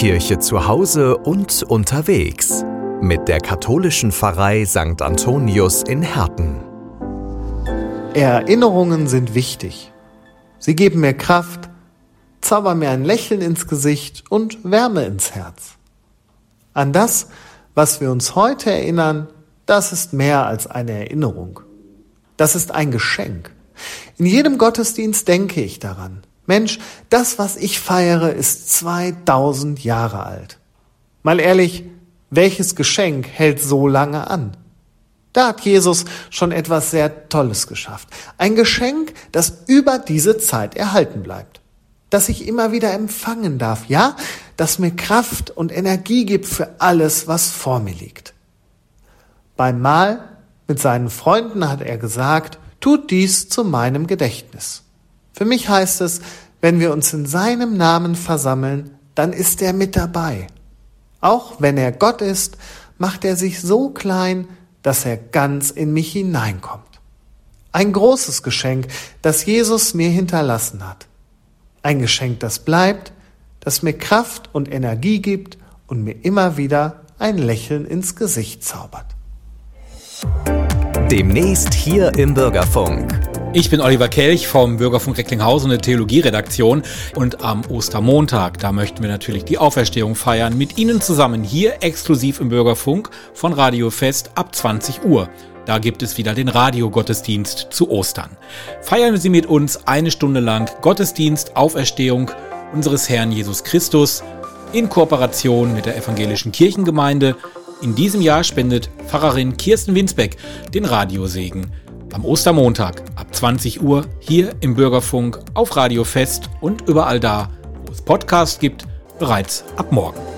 Kirche zu Hause und unterwegs mit der katholischen Pfarrei St. Antonius in Herten. Erinnerungen sind wichtig. Sie geben mir Kraft, zaubern mir ein Lächeln ins Gesicht und Wärme ins Herz. An das, was wir uns heute erinnern, das ist mehr als eine Erinnerung. Das ist ein Geschenk. In jedem Gottesdienst denke ich daran. Mensch, das, was ich feiere, ist 2000 Jahre alt. Mal ehrlich, welches Geschenk hält so lange an? Da hat Jesus schon etwas sehr Tolles geschafft. Ein Geschenk, das über diese Zeit erhalten bleibt. Das ich immer wieder empfangen darf. Ja, das mir Kraft und Energie gibt für alles, was vor mir liegt. Beim Mahl mit seinen Freunden hat er gesagt, tut dies zu meinem Gedächtnis. Für mich heißt es, wenn wir uns in seinem Namen versammeln, dann ist er mit dabei. Auch wenn er Gott ist, macht er sich so klein, dass er ganz in mich hineinkommt. Ein großes Geschenk, das Jesus mir hinterlassen hat. Ein Geschenk, das bleibt, das mir Kraft und Energie gibt und mir immer wieder ein Lächeln ins Gesicht zaubert. Demnächst hier im Bürgerfunk. Ich bin Oliver Kelch vom Bürgerfunk Recklinghausen der Theologieredaktion und am Ostermontag, da möchten wir natürlich die Auferstehung feiern mit Ihnen zusammen hier exklusiv im Bürgerfunk von Radio Fest ab 20 Uhr. Da gibt es wieder den Radiogottesdienst zu Ostern. Feiern Sie mit uns eine Stunde lang Gottesdienst, Auferstehung unseres Herrn Jesus Christus in Kooperation mit der Evangelischen Kirchengemeinde. In diesem Jahr spendet Pfarrerin Kirsten Winsbeck den Radiosegen am Ostermontag ab 20 Uhr hier im Bürgerfunk auf Radio Fest und überall da, wo es Podcasts gibt, bereits ab morgen.